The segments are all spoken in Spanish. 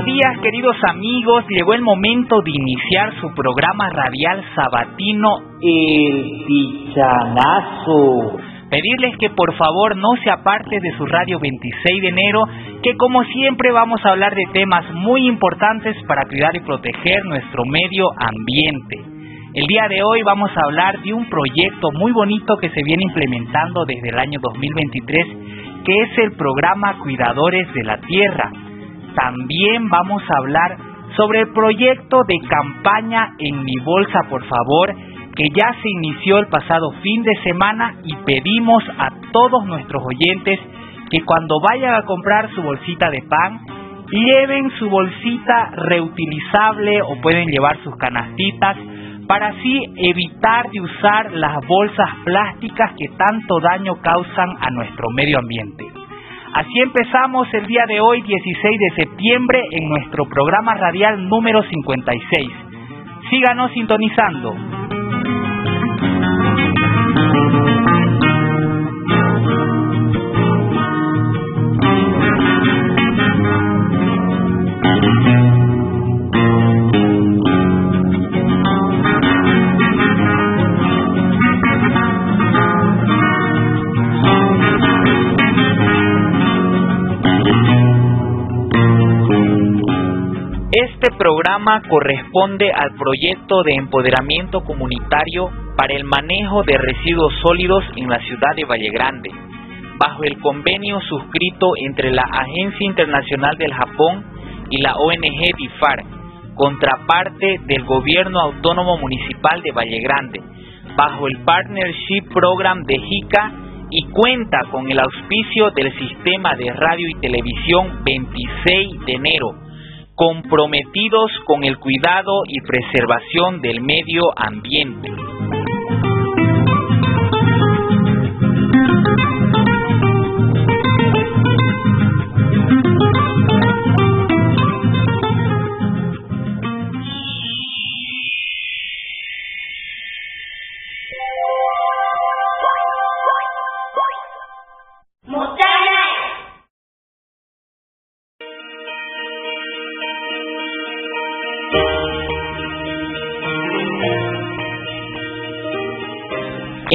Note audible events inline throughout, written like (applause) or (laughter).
buenos días queridos amigos, llegó el momento de iniciar su programa radial sabatino El Pichanazo. Pedirles que por favor no se aparte de su radio 26 de enero, que como siempre vamos a hablar de temas muy importantes para cuidar y proteger nuestro medio ambiente. El día de hoy vamos a hablar de un proyecto muy bonito que se viene implementando desde el año 2023, que es el programa Cuidadores de la Tierra también vamos a hablar sobre el proyecto de campaña En mi bolsa, por favor, que ya se inició el pasado fin de semana y pedimos a todos nuestros oyentes que cuando vayan a comprar su bolsita de pan, lleven su bolsita reutilizable o pueden llevar sus canastitas para así evitar de usar las bolsas plásticas que tanto daño causan a nuestro medio ambiente. Así empezamos el día de hoy, 16 de septiembre, en nuestro programa radial número 56. Síganos sintonizando. Programa corresponde al proyecto de empoderamiento comunitario para el manejo de residuos sólidos en la ciudad de Valle Grande, bajo el convenio suscrito entre la Agencia Internacional del Japón y la ONG DIFAR, contraparte del Gobierno Autónomo Municipal de Valle Grande, bajo el Partnership Program de JICA y cuenta con el auspicio del Sistema de Radio y Televisión 26 de enero comprometidos con el cuidado y preservación del medio ambiente.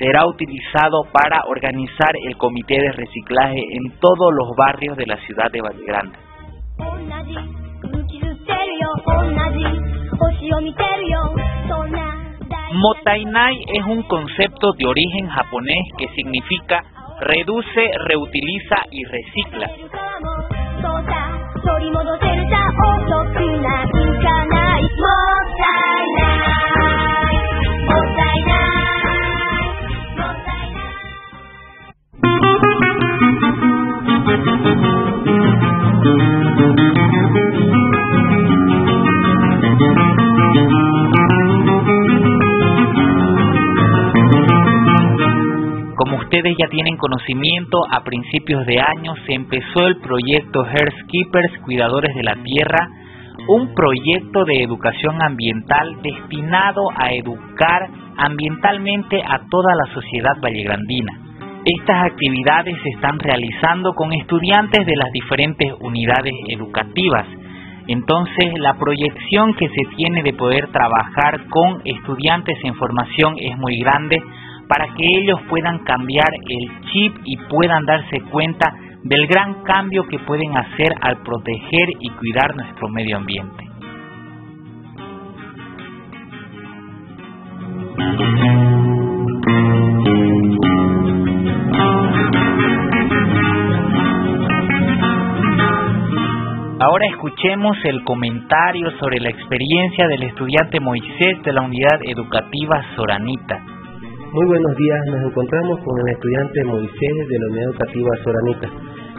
será utilizado para organizar el comité de reciclaje en todos los barrios de la ciudad de Valle Grande. Motainai es un concepto de origen japonés que significa reduce, reutiliza y recicla. Como ustedes ya tienen conocimiento, a principios de año se empezó el proyecto Keepers Cuidadores de la Tierra, un proyecto de educación ambiental destinado a educar ambientalmente a toda la sociedad vallegrandina. Estas actividades se están realizando con estudiantes de las diferentes unidades educativas. Entonces, la proyección que se tiene de poder trabajar con estudiantes en formación es muy grande para que ellos puedan cambiar el chip y puedan darse cuenta del gran cambio que pueden hacer al proteger y cuidar nuestro medio ambiente. Ahora escuchemos el comentario sobre la experiencia del estudiante Moisés de la unidad educativa Soranita. Muy buenos días, nos encontramos con el estudiante Moisés de la Unidad Educativa Soranita.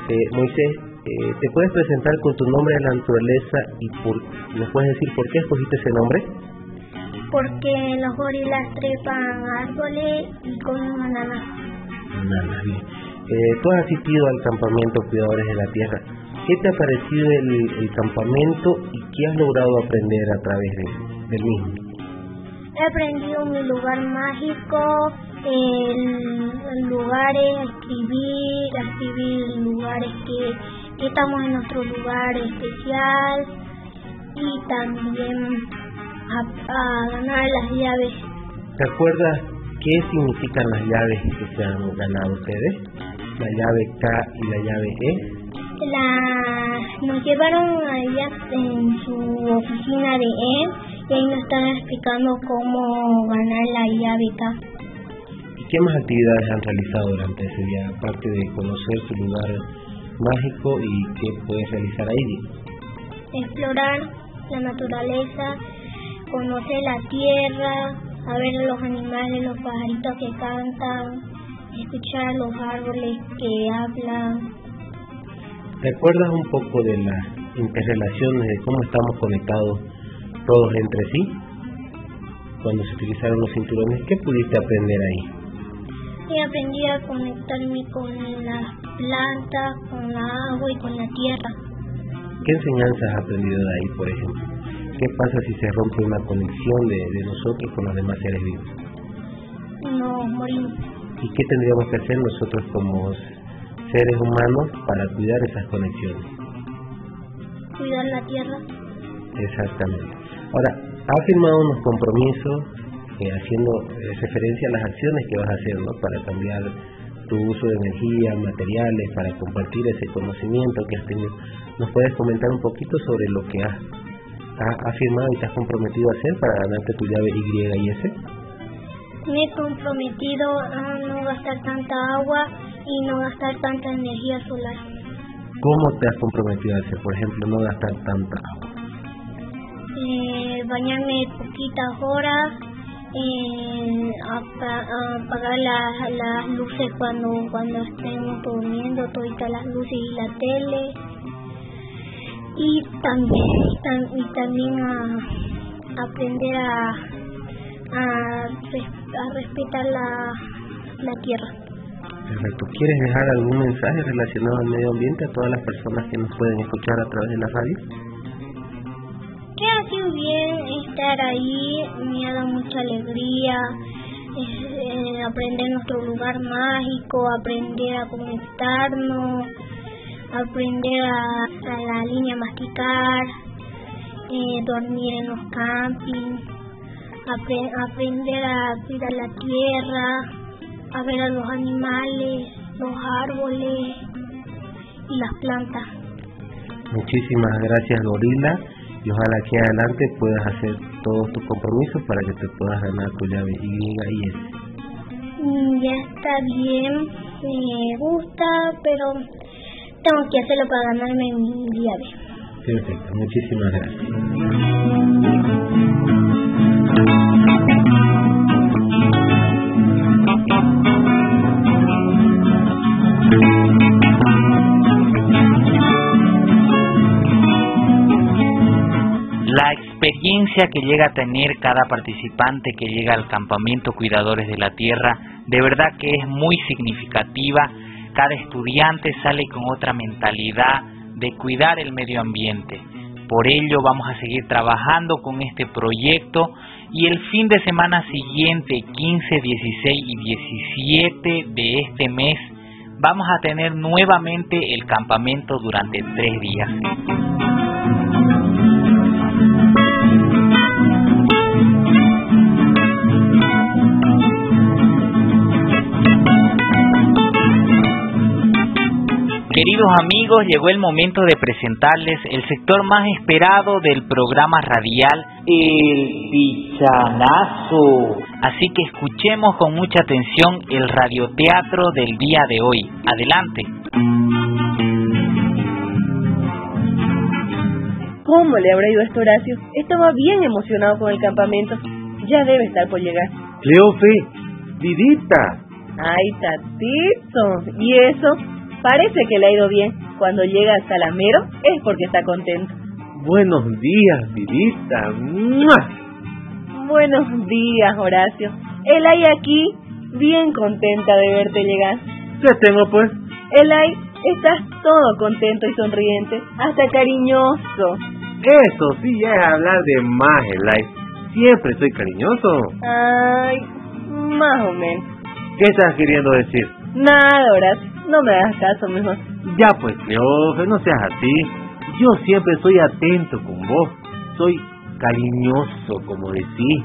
Eh, Moisés, eh, ¿te puedes presentar con tu nombre de la naturaleza y por, nos puedes decir por qué escogiste ese nombre? Porque los gorilas trepan árboles y comen bananas. Bananas, bien. Eh, tú has asistido al campamento Cuidadores de la Tierra. ¿Qué te ha parecido el, campamento y qué has logrado aprender a través del mismo? He aprendido mi lugar mágico, el, lugares, a escribir, a escribir lugares que, estamos en nuestro lugar especial y también a, ganar las llaves. ¿Te acuerdas qué significan las llaves que se han ganado ustedes? La llave K y la llave E la, nos llevaron allá en su oficina de él y ahí nos están explicando cómo ganar la llave ¿Y qué más actividades han realizado durante ese día, aparte de conocer su lugar mágico y qué puedes realizar ahí? Explorar la naturaleza, conocer la tierra, a ver los animales, los pajaritos que cantan, escuchar los árboles que hablan, ¿Recuerdas un poco de las interrelaciones, de cómo estamos conectados todos entre sí? Cuando se utilizaron los cinturones, ¿qué pudiste aprender ahí? Sí, aprendí a conectarme con las plantas, con la agua y con la tierra. ¿Qué enseñanzas has aprendido de ahí, por ejemplo? ¿Qué pasa si se rompe una conexión de, de nosotros con los demás seres vivos? No, morimos. ¿Y qué tendríamos que hacer nosotros como seres humanos para cuidar esas conexiones. Cuidar la tierra. Exactamente. Ahora, ha firmado unos compromisos eh, haciendo referencia a las acciones que vas a hacer ¿no? para cambiar tu uso de energía, materiales, para compartir ese conocimiento que has tenido. ¿Nos puedes comentar un poquito sobre lo que has, ha, firmado y te has comprometido a hacer para ganarte tu llave Y y S? Me he comprometido a no gastar tanta agua y no gastar tanta energía solar. ¿Cómo te has comprometido a hacer, por ejemplo, no gastar tanta agua? Eh, bañarme poquitas horas, eh, apagar las luces cuando cuando estemos durmiendo, todas las luces y la tele. Y también, y también a aprender a, a, respetar la, la tierra. ¿Quieres dejar algún mensaje relacionado al medio ambiente a todas las personas que nos pueden escuchar a través de la radio? Que ha sido bien estar ahí, me ha dado mucha alegría, eh, aprender nuestro lugar mágico, aprender a conectarnos, aprender a, la línea masticar, eh, dormir en los campings, aprender a cuidar la tierra a ver a los animales, los árboles y las plantas. Muchísimas gracias, Gorila, y ojalá que adelante puedas hacer todos tus compromisos para que te puedas ganar tu llave Y y S. Mm, ya está bien, me gusta, pero tengo que hacerlo para ganarme mi llave. Perfecto, muchísimas gracias. Experiencia que llega a tener cada participante que llega al campamento Cuidadores de la Tierra, de verdad que es muy significativa. Cada estudiante sale con otra mentalidad de cuidar el medio ambiente. Por ello vamos a seguir trabajando con este proyecto y el fin de semana siguiente, 15, 16 y 17 de este mes, vamos a tener nuevamente el campamento durante tres días. Queridos amigos, llegó el momento de presentarles el sector más esperado del programa radial, el pichanazo. Así que escuchemos con mucha atención el radioteatro del día de hoy. Adelante. ¿Cómo le habrá ido a esto Horacio? Estaba bien emocionado con el campamento. Ya debe estar por llegar. Cleofe, vidita. Ay, tatito. ¿Y eso? Parece que le ha ido bien. Cuando llega a Salamero es porque está contento. Buenos días, vidita. Buenos días, Horacio. Elay aquí, bien contenta de verte llegar. ¿Qué tengo, pues? Elay, estás todo contento y sonriente, hasta cariñoso. Eso sí ya es hablar de más, Elay. Siempre soy cariñoso. Ay, más o menos. ¿Qué estás queriendo decir? Nada, Horacio. No me hagas caso mejor. Ya pues, Cleofe, no seas así. Yo siempre soy atento con vos. Soy cariñoso, como decís.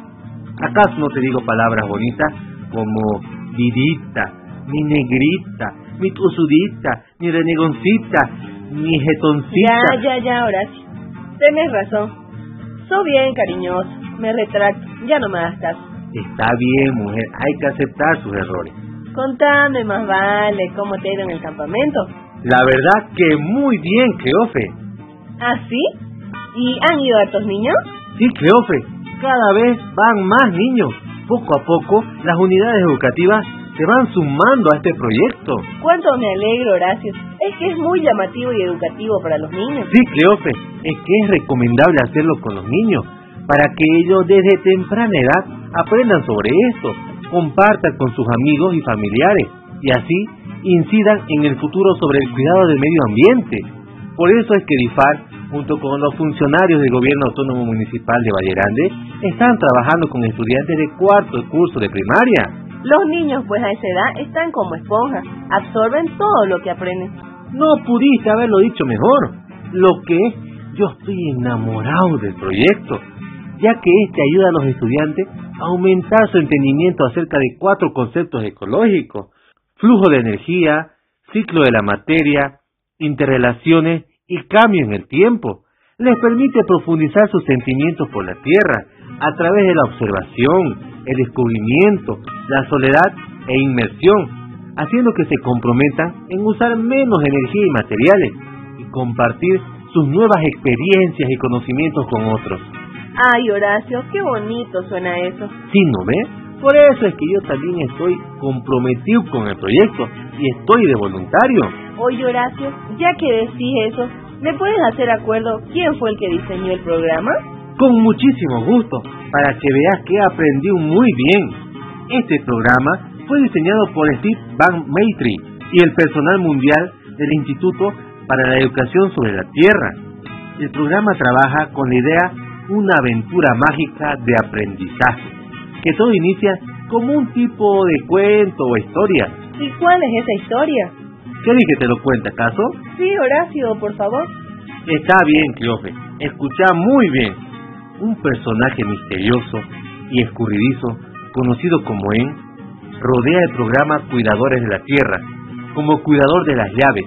¿Acaso no te digo palabras bonitas como vidita, mi negrita, mi tusudita, mi renegoncita, mi jetoncita? Ya, ya, ya, Horacio. Tienes razón. Soy bien cariñoso. Me retracto. Ya no me hagas caso. Está bien, mujer. Hay que aceptar sus errores. Contame más vale cómo te ha ido en el campamento. La verdad que muy bien, Cleofe. ¿Ah, sí? ¿Y han ido hartos niños? Sí, Cleofe. Cada vez van más niños. Poco a poco, las unidades educativas se van sumando a este proyecto. Cuánto me alegro, Horacio. Es que es muy llamativo y educativo para los niños. Sí, Cleofe. Es que es recomendable hacerlo con los niños para que ellos desde temprana edad aprendan sobre esto, compartan con sus amigos y familiares y así incidan en el futuro sobre el cuidado del medio ambiente. Por eso es que DIFAR, junto con los funcionarios del Gobierno Autónomo Municipal de Valle Grande, están trabajando con estudiantes de cuarto curso de primaria. Los niños, pues a esa edad, están como esponjas, absorben todo lo que aprenden. No pudiste haberlo dicho mejor. Lo que es, yo estoy enamorado del proyecto, ya que este ayuda a los estudiantes a aumentar su entendimiento acerca de cuatro conceptos ecológicos, flujo de energía, ciclo de la materia, interrelaciones y cambio en el tiempo. Les permite profundizar sus sentimientos por la Tierra a través de la observación, el descubrimiento, la soledad e inmersión, haciendo que se comprometan en usar menos energía y materiales y compartir sus nuevas experiencias y conocimientos con otros. Ay, Horacio, qué bonito suena eso. ¿Sí, no ve? Por eso es que yo también estoy comprometido con el proyecto y estoy de voluntario. Oye, Horacio, ya que decís eso, ¿me puedes hacer acuerdo quién fue el que diseñó el programa? Con muchísimo gusto, para que veas que aprendí muy bien. Este programa fue diseñado por Steve Van Maitri y el personal mundial del Instituto para la Educación sobre la Tierra. El programa trabaja con la idea una aventura mágica de aprendizaje, que todo inicia como un tipo de cuento o historia. ¿Y cuál es esa historia? ¿Querés que te lo cuente acaso? Sí, Horacio, por favor. Está bien, Cleofe. Escucha muy bien. Un personaje misterioso y escurridizo, conocido como En, rodea el programa Cuidadores de la Tierra, como cuidador de las llaves.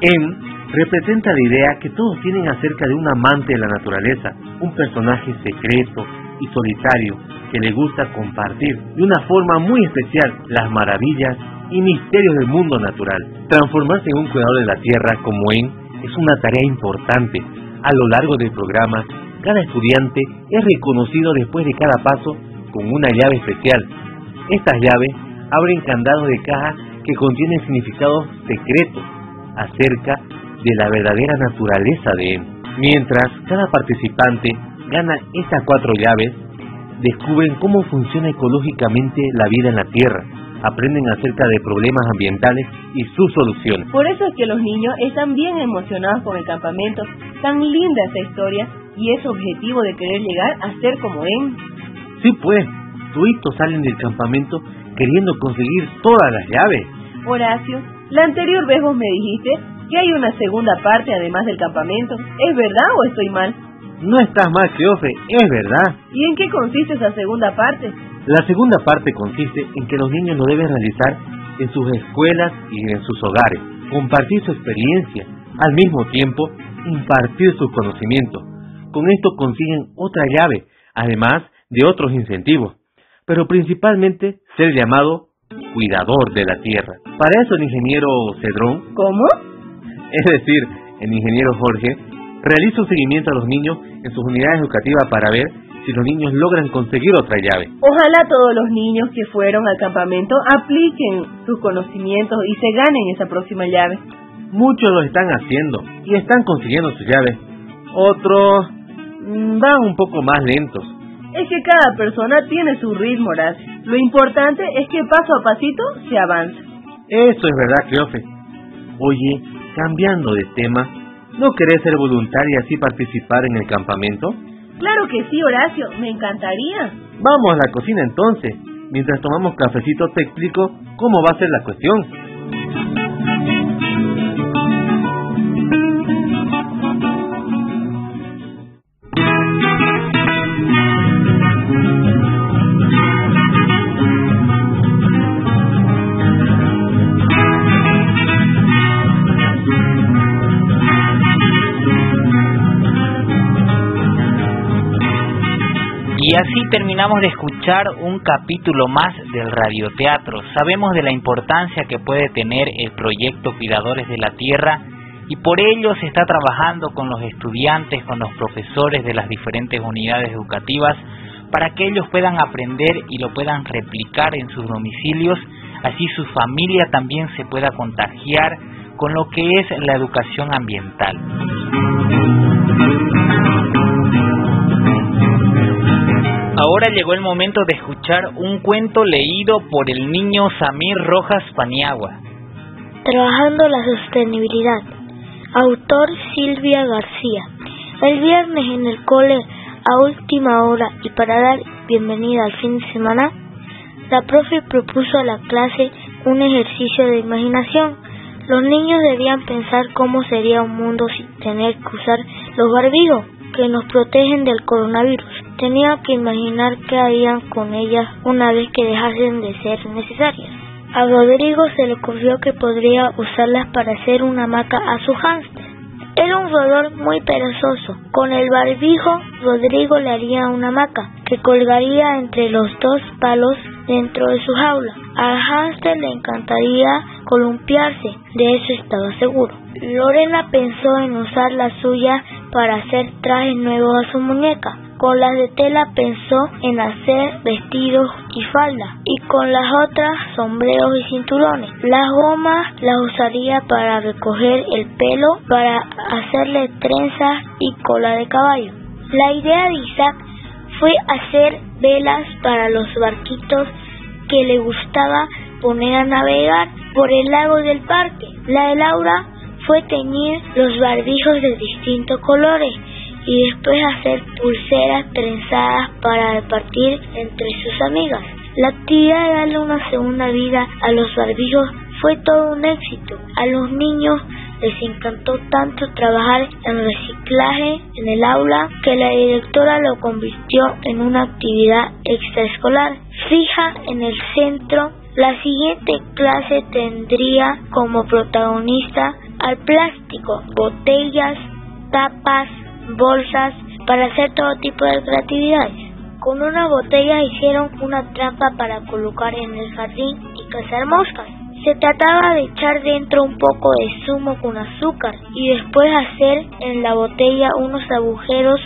En representa la idea que todos tienen acerca de un amante de la naturaleza, un personaje secreto y solitario que le gusta compartir de una forma muy especial las maravillas y misterios del mundo natural. Transformarse en un cuidador de la tierra como en es una tarea importante. A lo largo del programa, cada estudiante es reconocido después de cada paso con una llave especial. Estas llaves abren candados de caja que contienen significados secretos acerca de la verdadera naturaleza de él. Mientras cada participante gana estas cuatro llaves, descubren cómo funciona ecológicamente la vida en la Tierra, aprenden acerca de problemas ambientales y sus soluciones. Por eso es que los niños están bien emocionados con el campamento. Tan linda esa historia y ese objetivo de querer llegar a ser como él. Sí, pues, tuitos salen del campamento queriendo conseguir todas las llaves. Horacio, la anterior vez vos me dijiste que hay una segunda parte además del campamento. ¿Es verdad o estoy mal? No estás mal, Cleofe, es verdad. ¿Y en qué consiste esa segunda parte? La segunda parte consiste en que los niños lo deben realizar en sus escuelas y en sus hogares. compartir su experiencia, al mismo tiempo impartir sus conocimientos. Con esto consiguen otra llave, además de otros incentivos, pero principalmente ser llamado cuidador de la tierra. Para eso el ingeniero Cedrón, ¿cómo? (laughs) Es decir, el ingeniero Jorge, realiza un seguimiento a los niños en sus unidades educativas para ver si los niños logran conseguir otra llave. Ojalá todos los niños que fueron al campamento apliquen sus conocimientos y se ganen esa próxima llave. Muchos lo están haciendo y están consiguiendo sus llaves. Otros mm, van un poco más lentos. Es que cada persona tiene su ritmo. Lo importante es que paso a pasito se avance. Eso es verdad, Cleofe. Oye, cambiando de tema, ¿no querés ser voluntaria y así participar en el campamento? Claro que sí, Horacio, me encantaría. Vamos a la cocina entonces. Mientras tomamos cafecito te explico cómo va a ser la cuestión. Terminamos de escuchar un capítulo más del radioteatro. Sabemos de la importancia que puede tener el proyecto Cuidadores de la Tierra y por ello se está trabajando con los estudiantes, con los profesores de las diferentes unidades educativas para que ellos puedan aprender y lo puedan replicar en sus domicilios, así su familia también se pueda contagiar con lo que es la educación ambiental. Ahora llegó el momento de escuchar un cuento leído por el niño Samir Rojas Paniagua. Trabajando la sostenibilidad. Autor Silvia García. El viernes en el cole a última hora y para dar bienvenida al fin de semana, la profe propuso a la clase un ejercicio de imaginación. Los niños debían pensar cómo sería un mundo sin tener que usar los barbijos que nos protegen del coronavirus. Tenía que imaginar qué harían con ellas una vez que dejasen de ser necesarias. A Rodrigo se le ocurrió que podría usarlas para hacer una hamaca a su hámster. Era un roedor muy perezoso. Con el barbijo, Rodrigo le haría una hamaca que colgaría entre los dos palos dentro de su jaula. Al hámster le encantaría columpiarse, de eso estaba seguro. Lorena pensó en usar la suya para hacer trajes nuevos a su muñeca. Con las de tela pensó en hacer vestidos y faldas y con las otras sombreros y cinturones. Las gomas las usaría para recoger el pelo, para hacerle trenzas y cola de caballo. La idea de Isaac fue hacer velas para los barquitos que le gustaba poner a navegar por el lago del parque. La de Laura fue teñir los barbijos de distintos colores y después hacer pulseras trenzadas para repartir entre sus amigas. La actividad de darle una segunda vida a los barbijos fue todo un éxito. A los niños les encantó tanto trabajar en reciclaje en el aula que la directora lo convirtió en una actividad extraescolar fija en el centro. La siguiente clase tendría como protagonista al plástico, botellas, tapas, bolsas, para hacer todo tipo de creatividades. Con una botella hicieron una trampa para colocar en el jardín y cazar moscas. Se trataba de echar dentro un poco de zumo con azúcar y después hacer en la botella unos agujeros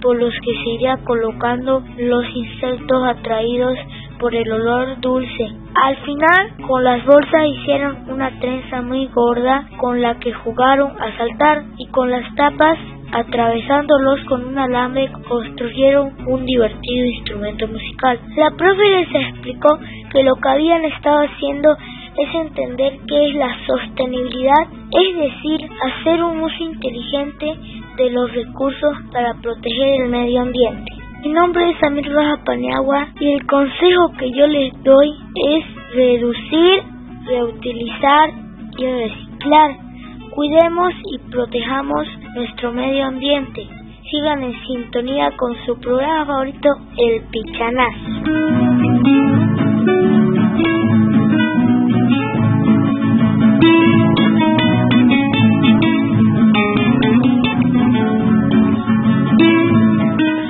por los que se iría colocando los insectos atraídos por el olor dulce. Al final, con las bolsas hicieron una trenza muy gorda con la que jugaron a saltar y con las tapas atravesándolos con un alambre construyeron un divertido instrumento musical. La profe les explicó que lo que habían estado haciendo es entender qué es la sostenibilidad, es decir, hacer un uso inteligente de los recursos para proteger el medio ambiente. Mi nombre es Amir Roja Paniagua y el consejo que yo les doy es reducir, reutilizar y reciclar. Cuidemos y protejamos nuestro medio ambiente. Sigan en sintonía con su programa favorito, El Pichanazo.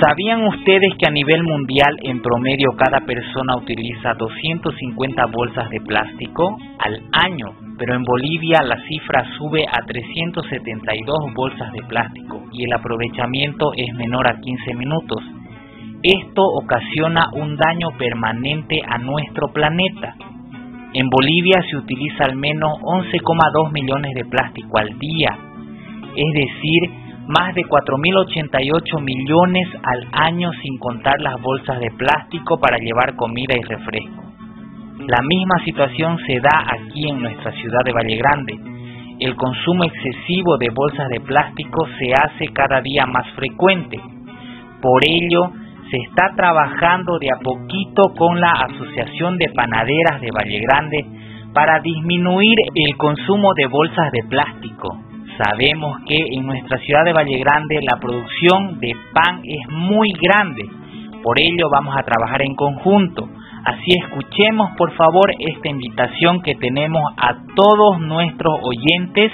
¿Sabían ustedes que a nivel mundial en promedio cada persona utiliza 250 bolsas de plástico al año? Pero en Bolivia la cifra sube a 372 bolsas de plástico y el aprovechamiento es menor a 15 minutos. Esto ocasiona un daño permanente a nuestro planeta. En Bolivia se utiliza al menos 11,2 millones de plástico al día, es decir, más de 4.088 millones al año sin contar las bolsas de plástico para llevar comida y refresco. La misma situación se da aquí en nuestra ciudad de Valle Grande. El consumo excesivo de bolsas de plástico se hace cada día más frecuente. Por ello, se está trabajando de a poquito con la Asociación de Panaderas de Valle Grande para disminuir el consumo de bolsas de plástico. Sabemos que en nuestra ciudad de Valle Grande la producción de pan es muy grande, por ello vamos a trabajar en conjunto. Así escuchemos por favor esta invitación que tenemos a todos nuestros oyentes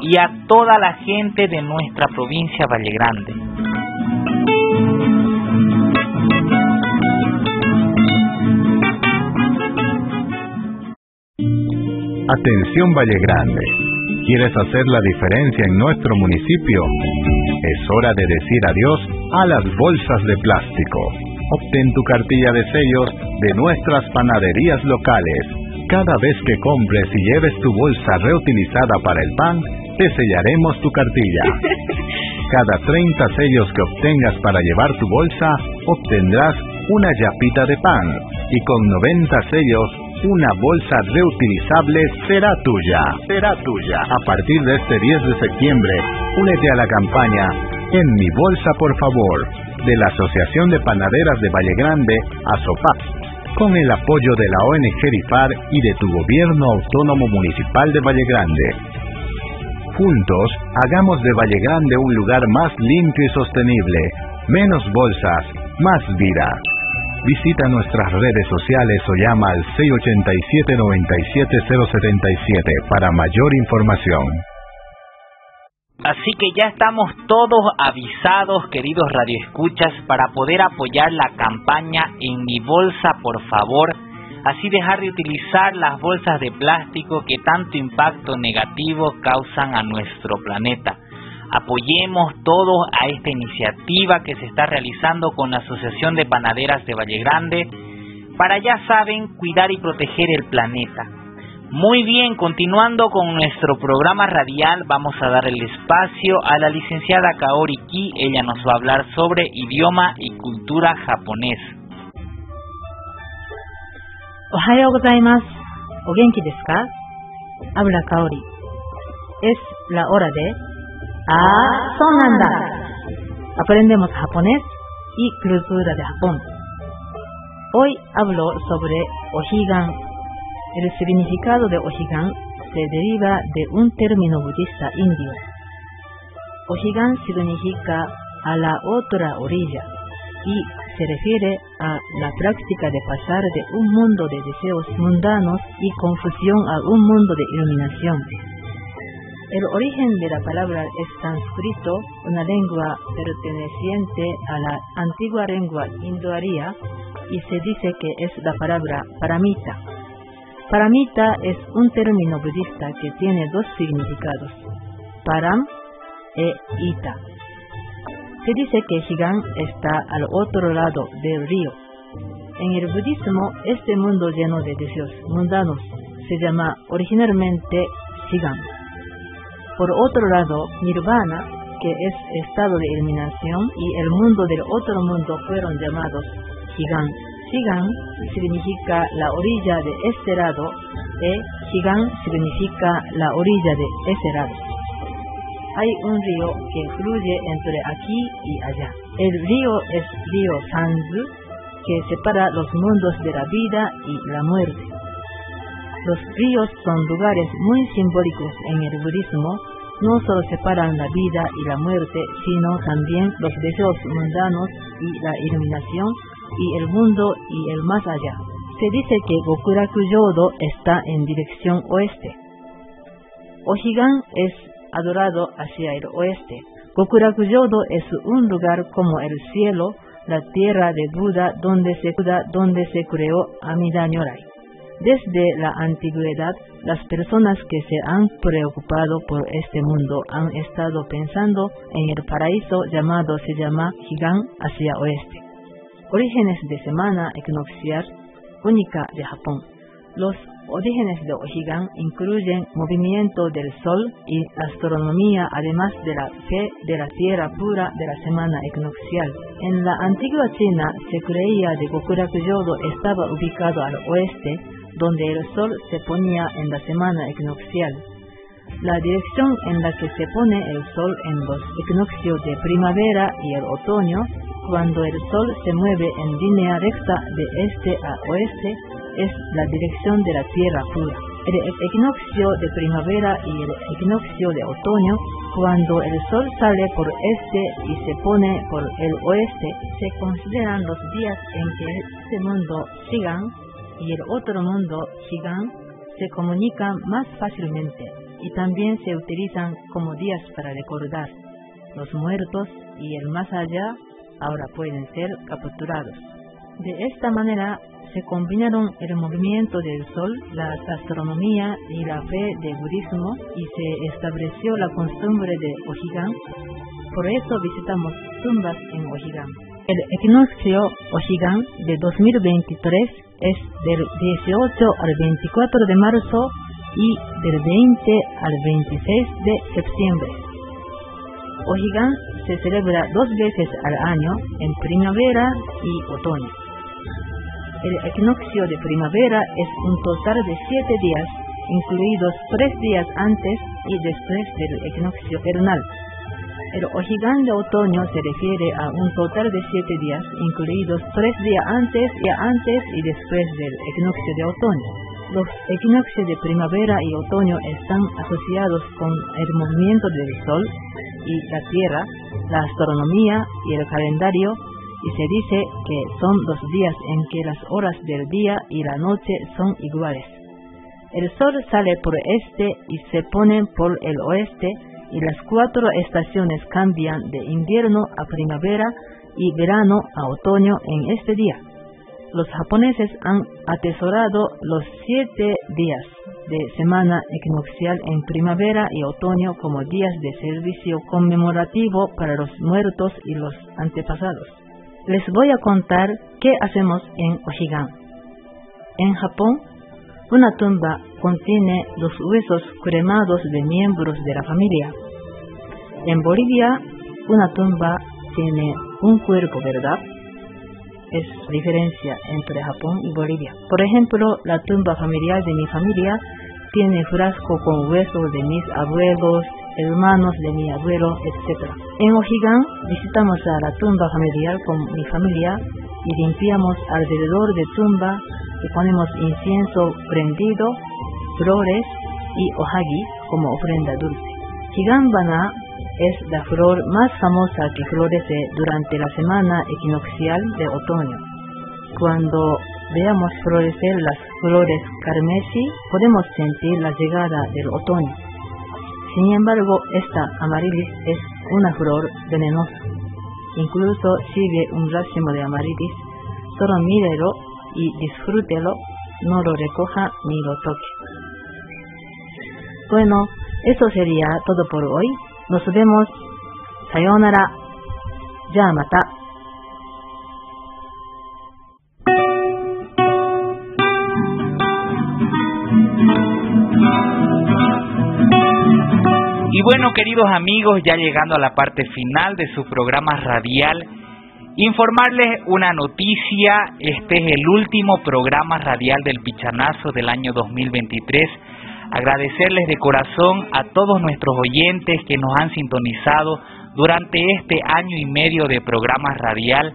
y a toda la gente de nuestra provincia Valle Grande. Atención Valle Grande ¿Quieres hacer la diferencia en nuestro municipio? Es hora de decir adiós a las bolsas de plástico. Obtén tu cartilla de sellos de nuestras panaderías locales. Cada vez que compres y lleves tu bolsa reutilizada para el pan, te sellaremos tu cartilla. (laughs) Cada 30 sellos que obtengas para llevar tu bolsa, obtendrás una yapita de pan y con 90 sellos una bolsa reutilizable será tuya. Será tuya. A partir de este 10 de septiembre, únete a la campaña En mi bolsa, por favor, de la Asociación de Panaderas de Valle Grande, ASOPAP, con el apoyo de la ONG RIFAR y de tu Gobierno Autónomo Municipal de Valle Grande. Juntos, hagamos de Valle Grande un lugar más limpio y sostenible. Menos bolsas, más vida. Visita nuestras redes sociales o llama al 687-97077 para mayor información. Así que ya estamos todos avisados, queridos radioescuchas, para poder apoyar la campaña En mi bolsa, por favor. Así dejar de utilizar las bolsas de plástico que tanto impacto negativo causan a nuestro planeta. Apoyemos todos a esta iniciativa que se está realizando con la Asociación de Panaderas de Valle Grande para, ya saben, cuidar y proteger el planeta. Muy bien, continuando con nuestro programa radial, vamos a dar el espacio a la licenciada Kaori Ki. Ella nos va a hablar sobre idioma y cultura japonés. Ohayou gozaimasu. ¿O genki desu? Habla Kaori. Es la hora de Ah, son Aprendemos japonés y cultura de Japón. Hoy hablo sobre Ojigan. El significado de Ojigan se deriva de un término budista indio. Ojigan significa a la otra orilla y se refiere a la práctica de pasar de un mundo de deseos mundanos y confusión a un mundo de iluminación. El origen de la palabra es sánscrito, una lengua perteneciente a la antigua lengua indoaria, y se dice que es la palabra paramita. Paramita es un término budista que tiene dos significados, param e ita. Se dice que Higan está al otro lado del río. En el budismo, este mundo lleno de deseos mundanos se llama originalmente Shigan. Por otro lado, nirvana, que es estado de eliminación, y el mundo del otro mundo fueron llamados Shigan. Shigan significa la orilla de este lado, e Shigan significa la orilla de ese lado. Hay un río que fluye entre aquí y allá. El río es río Sanzu, que separa los mundos de la vida y la muerte. Los ríos son lugares muy simbólicos en el budismo, no solo separan la vida y la muerte, sino también los deseos mundanos y la iluminación y el mundo y el más allá. Se dice que Gokuraku Yodo está en dirección oeste. Ojigan es adorado hacia el oeste. Gokuraku Yodo es un lugar como el cielo la tierra de Buda donde donde se creó Amida Nyorai. Desde la antigüedad, las personas que se han preocupado por este mundo han estado pensando en el paraíso llamado se llama Higan hacia oeste. Orígenes de semana equinoccial única de Japón. Los orígenes de Ojigan incluyen movimiento del sol y astronomía, además de la fe de la tierra pura de la semana equinoccial. En la antigua China se creía de Gokuraku Yodo estaba ubicado al oeste, donde el sol se ponía en la semana equinoccial. La dirección en la que se pone el sol en los equinoccios de primavera y el otoño, cuando el sol se mueve en línea recta de este a oeste, es la dirección de la tierra pura. El equinoccio de primavera y el equinoccio de otoño, cuando el sol sale por este y se pone por el oeste, se consideran los días en que este mundo sigan y el otro mundo sigan, se comunican más fácilmente y también se utilizan como días para recordar. Los muertos y el más allá ahora pueden ser capturados. De esta manera se combinaron el movimiento del sol, la astronomía y la fe del budismo y se estableció la costumbre de Ojigan. Por eso visitamos tumbas en Ojigan. El equinoccio Ojigan de 2023 es del 18 al 24 de marzo y del 20 al 26 de septiembre. Ojigan se celebra dos veces al año, en primavera y otoño. El equinoccio de primavera es un total de siete días, incluidos tres días antes y después del equinoccio vernal. El Ojigan de otoño se refiere a un total de siete días, incluidos tres días antes, y antes y después del equinoccio de otoño. Los equinoccios de primavera y otoño están asociados con el movimiento del Sol y la Tierra, la astronomía y el calendario, y se dice que son los días en que las horas del día y la noche son iguales. El sol sale por este y se pone por el oeste y las cuatro estaciones cambian de invierno a primavera y verano a otoño en este día. Los japoneses han atesorado los siete días de semana equinoccial en primavera y otoño como días de servicio conmemorativo para los muertos y los antepasados les voy a contar qué hacemos en Ojigan. En Japón, una tumba contiene los huesos cremados de miembros de la familia. En Bolivia, una tumba tiene un cuerpo, ¿verdad? Es la diferencia entre Japón y Bolivia. Por ejemplo, la tumba familiar de mi familia tiene frasco con huesos de mis abuelos, hermanos de mi abuelo, etc. En Ojigan visitamos a la tumba familiar con mi familia y limpiamos alrededor de tumba y ponemos incienso prendido, flores y ohagi como ofrenda dulce. Higambana es la flor más famosa que florece durante la semana equinoccial de otoño. Cuando veamos florecer las flores carmesí, podemos sentir la llegada del otoño. Sin embargo, esta amarilis es una flor venenosa. Incluso si ve un racimo de amarilis, solo mírelo y disfrútelo, no lo recoja ni lo toque. Bueno, eso sería todo por hoy. Nos vemos. Sayonara. Ya mata. Y bueno, queridos amigos, ya llegando a la parte final de su programa radial, informarles una noticia, este es el último programa radial del Pichanazo del año 2023. Agradecerles de corazón a todos nuestros oyentes que nos han sintonizado durante este año y medio de programa radial.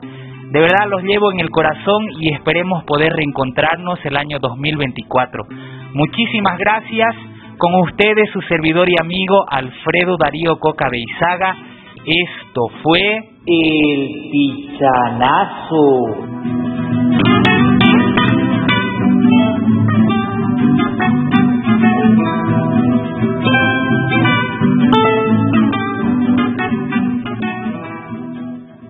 De verdad los llevo en el corazón y esperemos poder reencontrarnos el año 2024. Muchísimas gracias con ustedes su servidor y amigo Alfredo Darío Coca Beizaga. Esto fue el pichanazo.